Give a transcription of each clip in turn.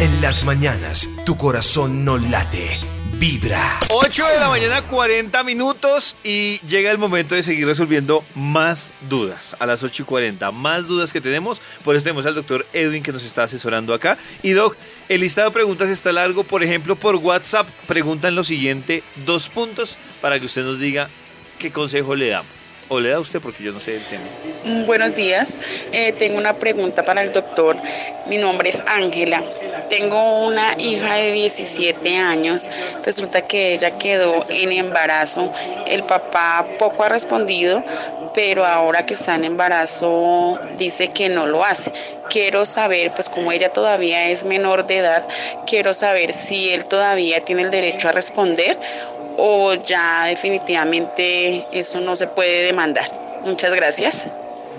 En las mañanas, tu corazón no late, vibra. 8 de la mañana, 40 minutos y llega el momento de seguir resolviendo más dudas. A las 8 y 40, más dudas que tenemos. Por eso tenemos al doctor Edwin que nos está asesorando acá. Y Doc, el listado de preguntas está largo. Por ejemplo, por WhatsApp preguntan lo siguiente, dos puntos para que usted nos diga qué consejo le damos. O le da usted porque yo no sé el tema. Mm, Buenos días, Eh, tengo una pregunta para el doctor. Mi nombre es Ángela. Tengo una hija de 17 años. Resulta que ella quedó en embarazo. El papá poco ha respondido, pero ahora que está en embarazo dice que no lo hace. Quiero saber, pues como ella todavía es menor de edad, quiero saber si él todavía tiene el derecho a responder o ya definitivamente eso no se puede demandar. Muchas gracias.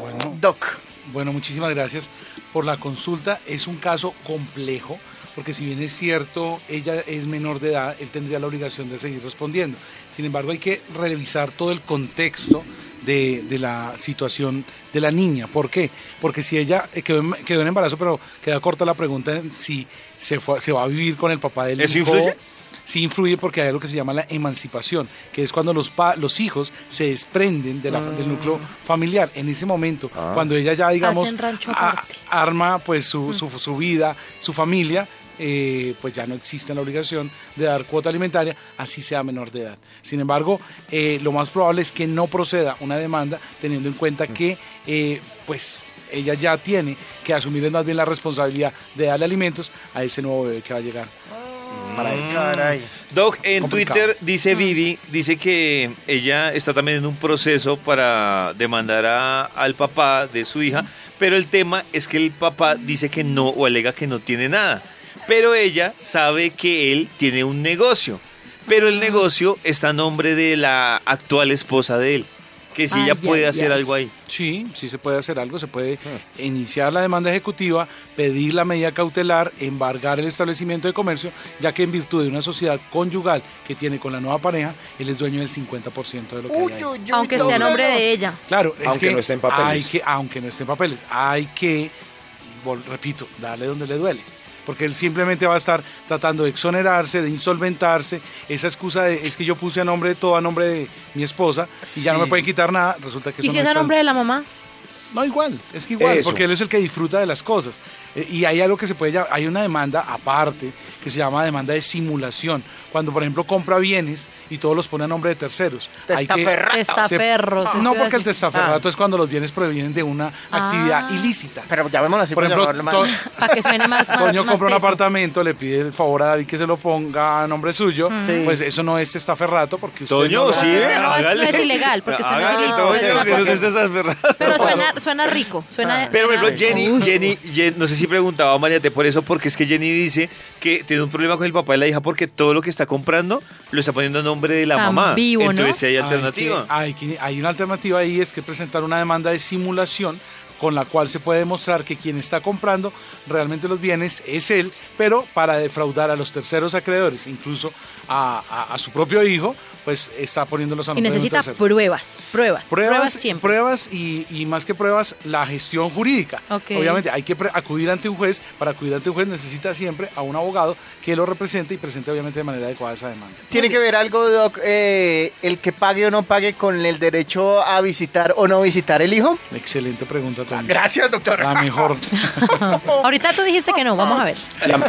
Bueno, Doc. bueno, muchísimas gracias por la consulta. Es un caso complejo, porque si bien es cierto, ella es menor de edad, él tendría la obligación de seguir respondiendo. Sin embargo, hay que revisar todo el contexto de, de la situación de la niña. ¿Por qué? Porque si ella eh, quedó en, quedó en embarazo, pero queda corta la pregunta en si se, fue- se va a vivir con el papá del ¿Eso hijo. influye? Sí influye porque hay algo que se llama la emancipación, que es cuando los, pa- los hijos se desprenden de la- del núcleo familiar. En ese momento, cuando ella ya, digamos, a- arma pues su, su, su vida, su familia, eh, pues ya no existe la obligación de dar cuota alimentaria, así sea menor de edad. Sin embargo, eh, lo más probable es que no proceda una demanda teniendo en cuenta que eh, pues ella ya tiene que asumir más bien la responsabilidad de darle alimentos a ese nuevo bebé que va a llegar. Para. Caray. Doc, en Complicado. Twitter dice Vivi, dice que ella está también en un proceso para demandar a- al papá de su hija, pero el tema es que el papá dice que no o alega que no tiene nada, pero ella sabe que él tiene un negocio, pero el negocio está a nombre de la actual esposa de él, que si ella Ay, puede ay, hacer ay. algo ahí. Sí, sí se puede hacer algo, se puede iniciar la demanda ejecutiva, pedir la medida cautelar, embargar el establecimiento de comercio, ya que en virtud de una sociedad conyugal que tiene con la nueva pareja, él es dueño del 50% de lo que hay ahí. Aunque esté a nombre de ella. Claro, es Aunque que no esté en papeles. Hay que, aunque no esté en papeles, hay que, repito, darle donde le duele. Porque él simplemente va a estar tratando de exonerarse, de insolventarse. Esa excusa de es que yo puse a nombre de todo, a nombre de mi esposa, y ya no me pueden quitar nada, resulta que ¿Y eso si no es a tan- nombre de la mamá? no, igual, es que igual, Eso. porque él es el que disfruta de las cosas. Eh, y hay algo que se puede llamar, hay una demanda aparte que se llama demanda de simulación. Cuando, por ejemplo, compra bienes y todos los pone a nombre de terceros. Hay que- Testaferrato. Testaferros. No, porque el testaferrato es cuando los bienes provienen de una actividad Ah. ilícita. Pero llamémoslo así Por ejemplo, to- Para que suene más. más Toño más compra un apartamento, le pide el favor a David que se lo ponga a nombre suyo, Sí. pues eso no es testaferrato porque usted Toño, no sí, Porque no es- no es ilegal, porque usted no es Hágale, Toño, desaferrado. Pero suena, suena rico. Suena, Pero, por suena- ejemplo, Jenny, Jenny, Jen- no sé si preguntaba a Mariate por eso, porque es que Jenny dice que tiene un problema con el papá y la hija porque todo lo que está comprando lo está poniendo a nombre de la Tan mamá. vivo, ¿no? Entonces, si hay Hay alternativa. que- Hay, que- hay una alternativa ahí, es que presentar una demanda de simulación con la cual se puede demostrar que quien está comprando realmente los bienes es él, pero para defraudar a los terceros acreedores, incluso a, a- a su propio hijo, pues está poniéndolos a Y necesita pruebas, pruebas, pruebas, Pruebas, siempre. pruebas y, y más que pruebas, la gestión jurídica. Obviamente hay que acudir ante un juez. Para acudir ante un juez necesita siempre a un abogado que lo represente y presente obviamente de manera adecuada esa demanda. ¿Tiene que ver algo, Doc, eh, el que pague o no pague con el derecho a visitar o no visitar el hijo? Excelente pregunta, Toño. Gracias, doctor. La mejor. Ahorita tú dijiste que no, vamos a ver.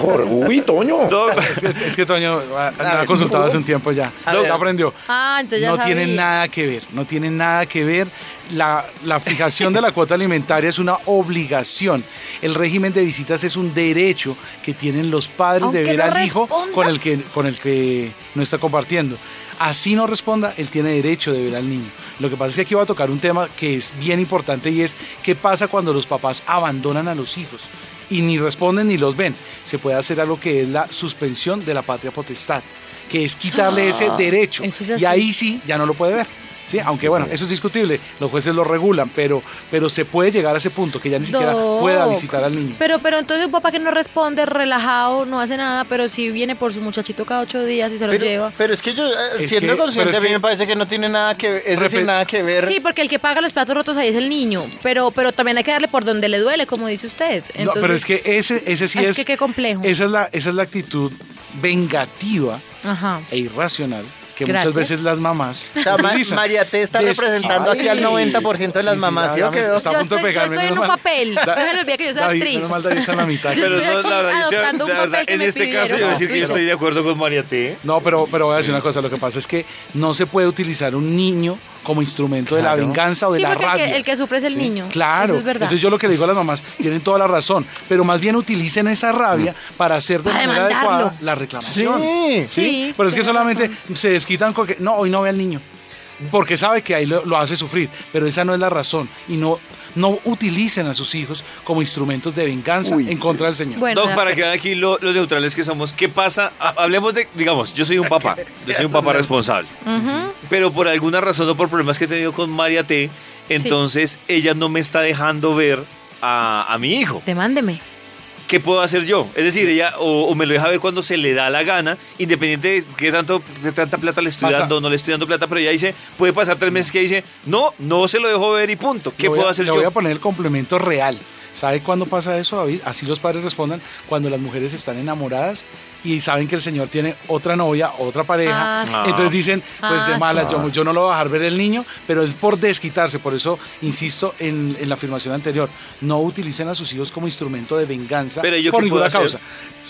Por, uy, Toño. Doc, Es que, es que Toño ah, me ha ver. consultado hace un tiempo ya. Ya ver. Ah, no sabía. tiene nada que ver, no tiene nada que ver. La, la fijación de la cuota alimentaria es una obligación. El régimen de visitas es un derecho que tienen los padres Aunque de ver no al hijo responda. con el, que, con el que no está compartiendo. Así no responda, él tiene derecho de ver al niño. Lo que pasa es que aquí va a tocar un tema que es bien importante y es qué pasa cuando los papás abandonan a los hijos y ni responden ni los ven. Se puede hacer algo que es la suspensión de la patria potestad, que es quitarle ese derecho. eso ya Y sí. ahí sí ya no lo puede ver. Sí, aunque bueno, eso es discutible, los jueces lo regulan, pero, pero se puede llegar a ese punto que ya ni siquiera Doc. pueda visitar al niño. Pero, pero entonces un papá que no responde, relajado, no hace nada, pero si viene por su muchachito cada ocho días y se lo lleva. pero es que yo, eh, Es siendo que- consciente, es a mí que- me parece que no tiene nada que ver, es decir, nada que ver. Sí, porque el que paga los platos rotos ahí es el niño, pero, pero también hay que darle por donde le duele, como dice usted. No, Entonces, pero es que ese, ese sí es es. que qué complejo. Esa es la, esa es la actitud vengativa Ajá. e irracional que Gracias. muchas veces las mamás O sea. María T está Des- representando aquí al Ay. 90% de las Sí, sí, mamás, ¿sí o David qué? está a Yo punto de estoy- yo pegarme, estoy en un papel. Da- No se le olvide que yo soy David, actriz. menos mal David está en la mitad. Yo Pero no, la verdad, yo la verdad, en me este caso yo voy a decir que yo estoy de acuerdo con María T. No, pero, pero voy a decir una cosa, lo que pasa es que no se puede utilizar un niño como instrumento de la venganza o de la porque el que- rabia. el que sufre es el Sí, niño. Claro. Eso es verdad. Entonces yo lo que le digo a las mamás, tienen toda la razón, pero más bien utilicen esa rabia para hacer de Para manera adecuada la reclamación. Sí. Sí, Pero es que solamente razón. se desquitan con que no, hoy no ve al niño. Porque sabe que ahí lo, lo hace sufrir, pero esa no es la razón. Y no, no utilicen a sus hijos como instrumentos de venganza Uy. en contra del Señor. Bueno, Doc, para que vean aquí lo- los neutrales que somos, ¿qué pasa? Ha- Hablemos de, digamos, yo soy un papá, yo soy un papá responsable, pero por alguna razón o por problemas que he tenido con María T, entonces ella no me está dejando ver a, a mi hijo. Demándeme. ¿Qué puedo hacer yo? Es decir, ella o, o me lo deja ver cuando se le da la gana, independiente de qué tanto, qué tanta plata le estoy Pasa- dando, no le estoy dando plata, pero ella dice, puede pasar tres meses que dice, no, no se lo dejo ver y punto. ¿Qué Le voy puedo a- hacer Le voy yo? a poner el complemento real. ¿Sabe cuándo pasa eso, David? Así los padres respondan cuando las mujeres están enamoradas y saben que el señor tiene otra novia, otra pareja. Ah, sí. Entonces dicen, pues de Ah, malas, sí. yo, yo no lo voy a dejar ver el niño, pero es por desquitarse. Por eso insisto en, en la afirmación anterior. No utilicen a sus hijos como instrumento de venganza Pero ¿yo por ninguna causa.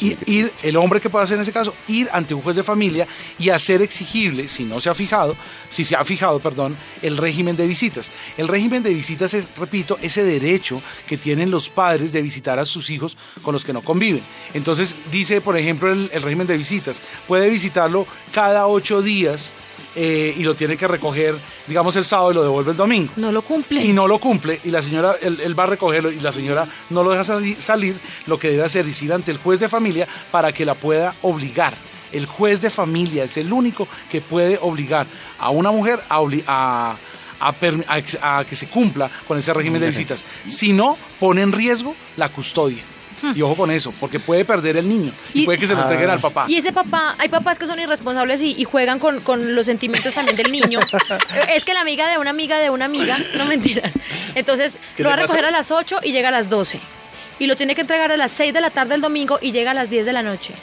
Y, ir, el hombre que puede hacer en ese caso, ir ante un juez de familia y hacer exigible, si no se ha fijado, si se ha fijado, perdón, el régimen de visitas. El régimen de visitas es, repito, ese derecho que tienen los padres de visitar a sus hijos con los que no conviven. Entonces, dice, por ejemplo, el, el régimen de visitas, puede visitarlo cada ocho días eh, y lo tiene que recoger, digamos, el sábado y lo devuelve el domingo No lo cumple. y no lo cumple y la señora, él, él va a recogerlo y la señora no lo deja sali- salir, lo que debe hacer es ir ante el juez de familia para que la pueda obligar. El juez de familia es el único que puede obligar a una mujer a, a, a que se cumpla con ese régimen de visitas. Si no, pone en riesgo la custodia. Y ojo con eso, porque puede perder el niño y, Y- puede que se lo entreguen al papá. Y ese papá, hay papás que son irresponsables y, y juegan con, con los sentimientos también del niño. es que la amiga de una amiga de una amiga, no mentiras. Entonces ¿Qué lo va a pasó? recoger a las 8 y llega a las 12. Y lo tiene que entregar a las 6 de la tarde el domingo y llega a las 10 de la noche.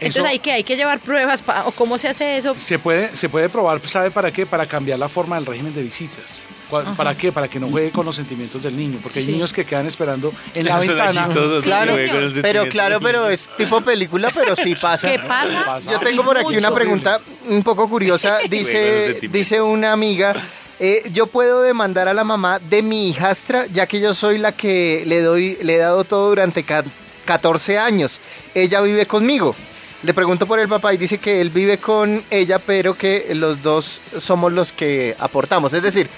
Entonces Eso- hay que hay que llevar pruebas pa- o cómo se hace eso. Se puede, se puede probar, ¿sabe para qué? Para cambiar la forma del régimen de visitas. ¿Cuál- Ajá. ¿Para qué? Para que no juegue con los sentimientos del niño. Porque hay Sí. niños que quedan esperando en la Eso ventana. chistoso, Claro. que juegue con los Pero claro, pero es tipo película, pero sí pasa. ¿Qué pasa? Yo tengo por aquí una pregunta un poco curiosa. Dice, dice una amiga, eh, yo puedo demandar a la mamá de mi hijastra, ya que yo soy la que le doy, le he dado todo durante ca- 14 años. Ella vive conmigo. Le pregunto por el papá y dice que él vive con ella, pero que los dos somos los que aportamos. Es decir,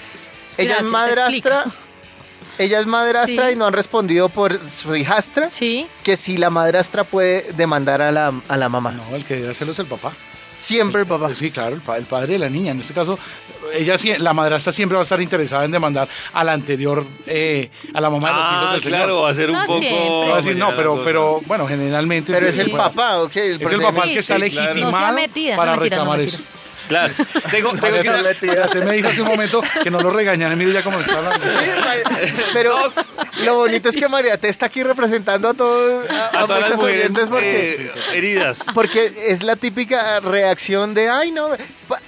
ella Gracias, es madrastra, ella es madrastra Sí. y no han respondido por su hijastra, Sí. que si la madrastra puede demandar a la, a la mamá. No, el que debe hacerlo es el papá. Siempre el papá. Sí, claro, el, pa- el padre de la niña. En este caso, ella la madrastra siempre va a estar interesada en demandar a la anterior, eh, a la mamá de los hijos Ah, del señor. claro, va a ser un No poco... siempre. Va a decir, no, pero, pero bueno, generalmente... Pero sí es el papá, ok. El Es el papá Sí, que está sí, claro. legitimado No sea metida, para no, mentira, no, reclamar eso. Claro, tengo, tengo que... usted me dijo hace un momento que no lo regañan, mire ya cómo está hablando. Pero lo bonito es que María te está aquí representando a todos, a, A a todas las mujeres oyentes porque, eh, heridas. porque es la típica reacción de, ay no,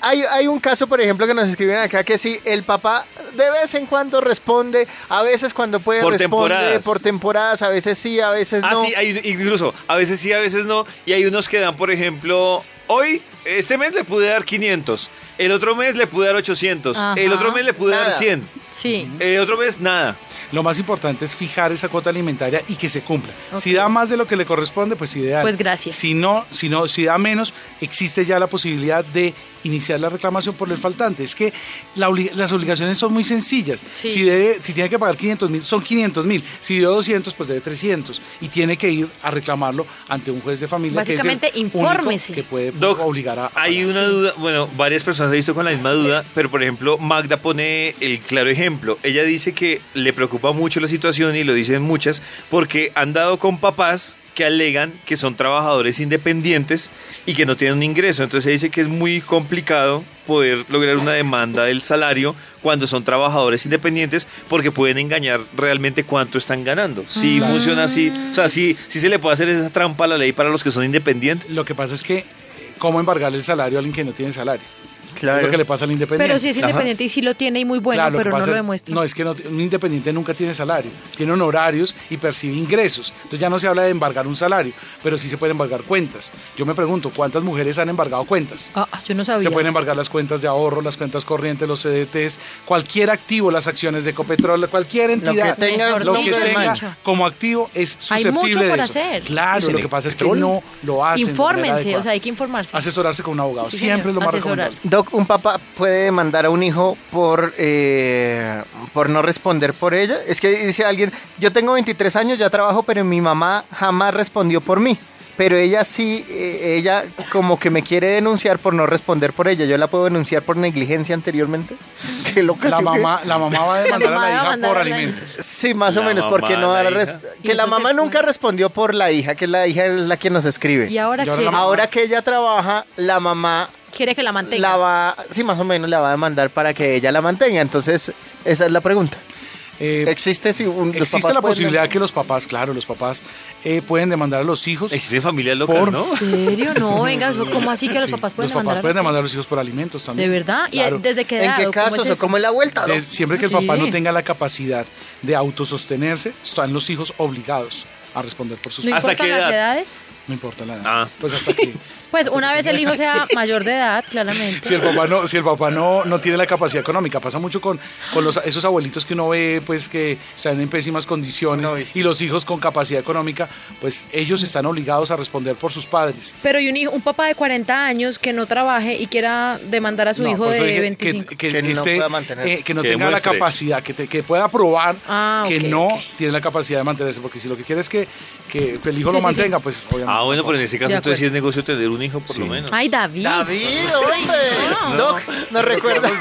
hay, hay un caso por ejemplo que nos escriben acá que sí, el papá de vez en cuando responde, a veces cuando puede Por responde temporadas. por temporadas, a veces sí, a veces Ah, no. sí, hay, incluso, a veces sí, a veces no. Y hay unos que dan, por ejemplo, hoy, este mes le pude dar 500. El otro mes le pude dar 800. Ajá. El otro mes le pude dar Nada. 100. Sí. El otro mes, nada. Lo más importante es fijar esa cuota alimentaria y que se cumpla. Si da más de lo que le corresponde, pues ideal. Pues gracias. Si no, si no, si da menos, existe ya la posibilidad de iniciar la reclamación por el faltante. Es que la obli- las obligaciones son muy sencillas. Sí. Si, debe, si tiene que pagar 500 mil, son 500 mil. Si dio 200, pues debe 300. Y tiene que ir a reclamarlo ante un juez de familia. que es el Básicamente, único infórmese. Que puede Doc, obligar a. a Hay pagar. una duda, bueno, varias personas han visto con la misma duda, pero por ejemplo, Magda pone el claro ejemplo. Ella dice que le preocupa mucho la situación y lo dicen muchas, porque han dado con papás que alegan que son trabajadores independientes y que no tienen un ingreso. Entonces ella dice que es muy complicado poder lograr una demanda del salario cuando son trabajadores independientes porque pueden engañar realmente cuánto están ganando. Si Claro. funciona así, o sea, si se le puede hacer esa trampa a la ley para los que son independientes. Lo que pasa es que, ¿cómo embargarle el salario a alguien que no tiene salario? Claro. Es lo que le pasa al independiente. Pero si es independiente y si lo tiene y muy bueno, Claro, lo que pero no lo es- demuestra. No, es que no- un independiente nunca tiene salario, tiene honorarios y percibe ingresos. Entonces ya no se habla de embargar un salario, pero sí se pueden embargar cuentas. Yo me pregunto, ¿cuántas mujeres han embargado cuentas? Ah, yo no sabía. Se pueden embargar las cuentas de ahorro, las cuentas corrientes, los CDTs, cualquier activo, las acciones de Ecopetrol, cualquier entidad. tengas Mejor lo que tenga como activo es Hay susceptible de eso. hacer. Claro, lo que pasa es que no lo hacen. Infórmense, o sea, hay que informarse. asesorarse con un abogado, Sí, siempre es lo más recomendable. Un papá puede demandar a un hijo por, eh, por no responder por ella. Es que dice alguien, yo tengo 23 años, ya trabajo, pero mi mamá jamás respondió por mí. Pero ella sí, eh, ella como que me quiere denunciar por no responder por ella. ¿Yo la puedo denunciar por negligencia anteriormente? ¿Qué loca, La mamá, la mamá va a demandar a la hija por alimentos. Sí, más o menos, porque no la res- Que la se mamá nunca puede. respondió por la hija, que la hija es la que nos escribe. Y ahora Y ahora mamá- Ahora que ella trabaja, la mamá quiere que la mantenga. la va, sí, más o menos la va a demandar para que ella la mantenga. Entonces, esa es la pregunta. Eh, ¿Existe si un, los existe papás la pueden- posibilidad que los papás, claro, los papás eh, pueden demandar a los hijos. Existen familias locas, Por- ¿no? ¿En serio? No, venga, eso, ¿cómo así que los Sí, papás pueden los papás demandar? pueden a los demandar a los hijos por alimentos también. ¿De verdad? ¿Y Claro. desde qué edad? ¿En qué ¿O cómo casos es o cómo es la vuelta? De- siempre que el Sí. papá no tenga la capacidad de autosostenerse, están los hijos obligados a responder por sus ¿No ¿Hasta qué las edad? edades? No importa la edad. Ah. Pues hasta que. Pues hasta una que vez el hijo sea mayor de edad, claramente. Si el papá no, si el papá no, no tiene la capacidad económica, pasa mucho con, con los, esos abuelitos que uno ve, pues que están en pésimas condiciones No, y- los hijos con capacidad económica, pues ellos están obligados a responder por sus padres. Pero y un, hijo, un papá de 40 años que no trabaje y quiera demandar a su No, hijo de dije 25. Que, que Que no esté- pueda mantenerse. eh, que no Que tenga demuestre. la capacidad, que, te- que pueda probar Ah, que no tiene la capacidad de mantenerse, porque si lo que quiere es que, que el hijo Sí, lo sí, mantenga, pues obviamente. Ah, bueno, pero en ese caso entonces sí es negocio tener un hijo por Sí. lo menos. Ay, David. David, hombre. no. Doc, ¿nos recuerda.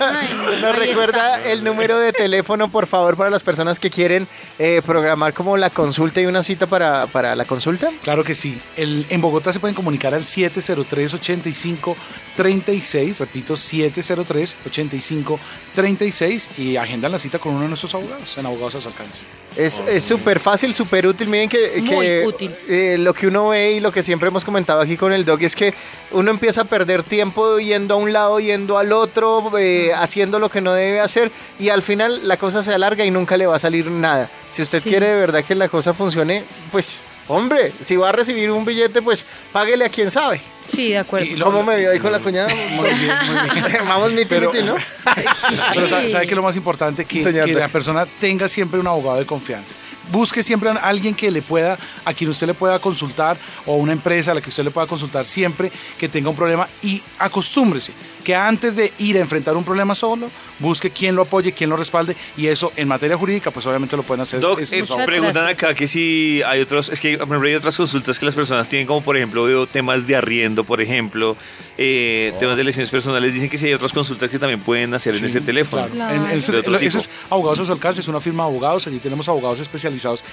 Ay, nos recuerda está. el número de teléfono, por favor, para las personas que quieren eh, programar como la consulta y una cita para, para la consulta? Claro que sí. El, en Bogotá se pueden comunicar al 703-8536, repito, 703-8536 y agendan la cita con uno de nuestros abogados, en Abogados a su alcance. Es es súper fácil, súper útil. Miren que, Muy que, útil. eh, lo que uno ve y lo que siempre hemos comentado aquí con el dog es que uno empieza a perder tiempo yendo a un lado, yendo al otro, eh, haciendo lo que no debe hacer y al final la cosa se alarga y nunca le va a salir nada. Si usted Sí. quiere de verdad que la cosa funcione, pues hombre, si va a recibir un billete, pues páguele a quien sabe. Sí, de acuerdo. Y lo- ¿Cómo me vio ahí con la cuñada? Muy bien, muy bien. Vamos, miti, Pero- miti, ¿no? Pero sabe, sabe que lo más importante que, Señor que la persona tenga siempre un abogado de confianza. Busque siempre a alguien que le pueda, a quien usted le pueda consultar, o una empresa a la que usted le pueda consultar siempre que tenga un problema y acostúmbrese que antes de ir a enfrentar un problema solo, busque quién lo apoye, quién lo respalde, y eso en materia jurídica, pues obviamente lo pueden hacer. Doc, estos eh, preguntan acá que si hay otros, es que hay otras consultas que las personas tienen, como por ejemplo veo temas de arriendo, por ejemplo, eh, temas de lesiones personales, dicen que si hay otras consultas que también pueden hacer en ese teléfono. claro. En- en De otro lo- eso es Abogados a su alcance, es una firma de abogados, allí tenemos abogados especializados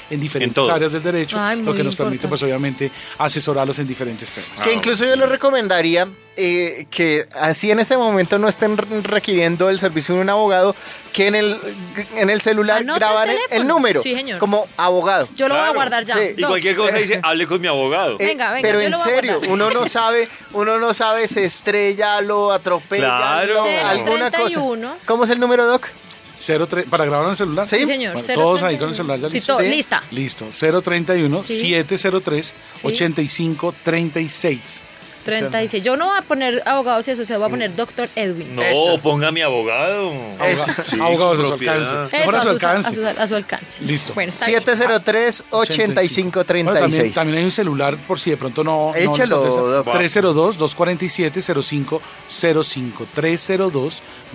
en diferentes áreas del derecho, Ay, lo que nos permite pues obviamente asesorarlos en diferentes temas. Que incluso yo le recomendaría eh, que así en este momento no estén re- requiriendo el servicio de un abogado, que en el, en el celular Anote el graban el, teléfono. el número Sí, señor. como abogado. Yo lo voy a guardar ya. Sí. Y cualquier cosa dice, hable con mi abogado. Eh, Venga, venga, pero yo en lo voy a serio, uno no sabe, uno no sabe, se estrella, lo atropella, Claro. lo- alguna cosa. 031. ¿Cómo es el número, Doc? 03, para grabar en el celular. Sí. Sí, señor. Bueno, 031. todos ahí con el celular ya todo- Sí. lista. Listo, 031 Sí. 703 Sí. 8536. 36. Yo no voy a poner abogados y asociados, voy a poner doctor Edwin. No, Eso. ponga mi abogado. Sí, Abogados a su propiedad. alcance. Mejor a su a, alcance. su, a su alcance. Listo. Bueno, está bien. 703-8536. Bueno, también, también hay un celular por si de pronto no. Échalo, no nos doc. contesta. 302-247-0505.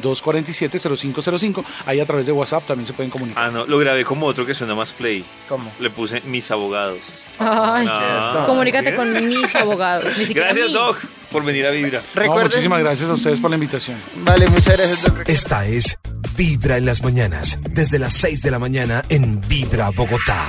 302-247-0505. Ahí a través de WhatsApp también se pueden comunicar. Ah, no, lo grabé como otro que suena más play. ¿Cómo? Le puse mis abogados. Ay, Ah, comunícate ¿sí? con mis abogados. Ni siquiera Gracias, mí. Doc, por venir a Vibra. No, Recuerden. muchísimas gracias a ustedes por la invitación. Vale, muchas gracias. Esta es Vibra en las mañanas, desde las 6 de la mañana en Vibra Bogotá.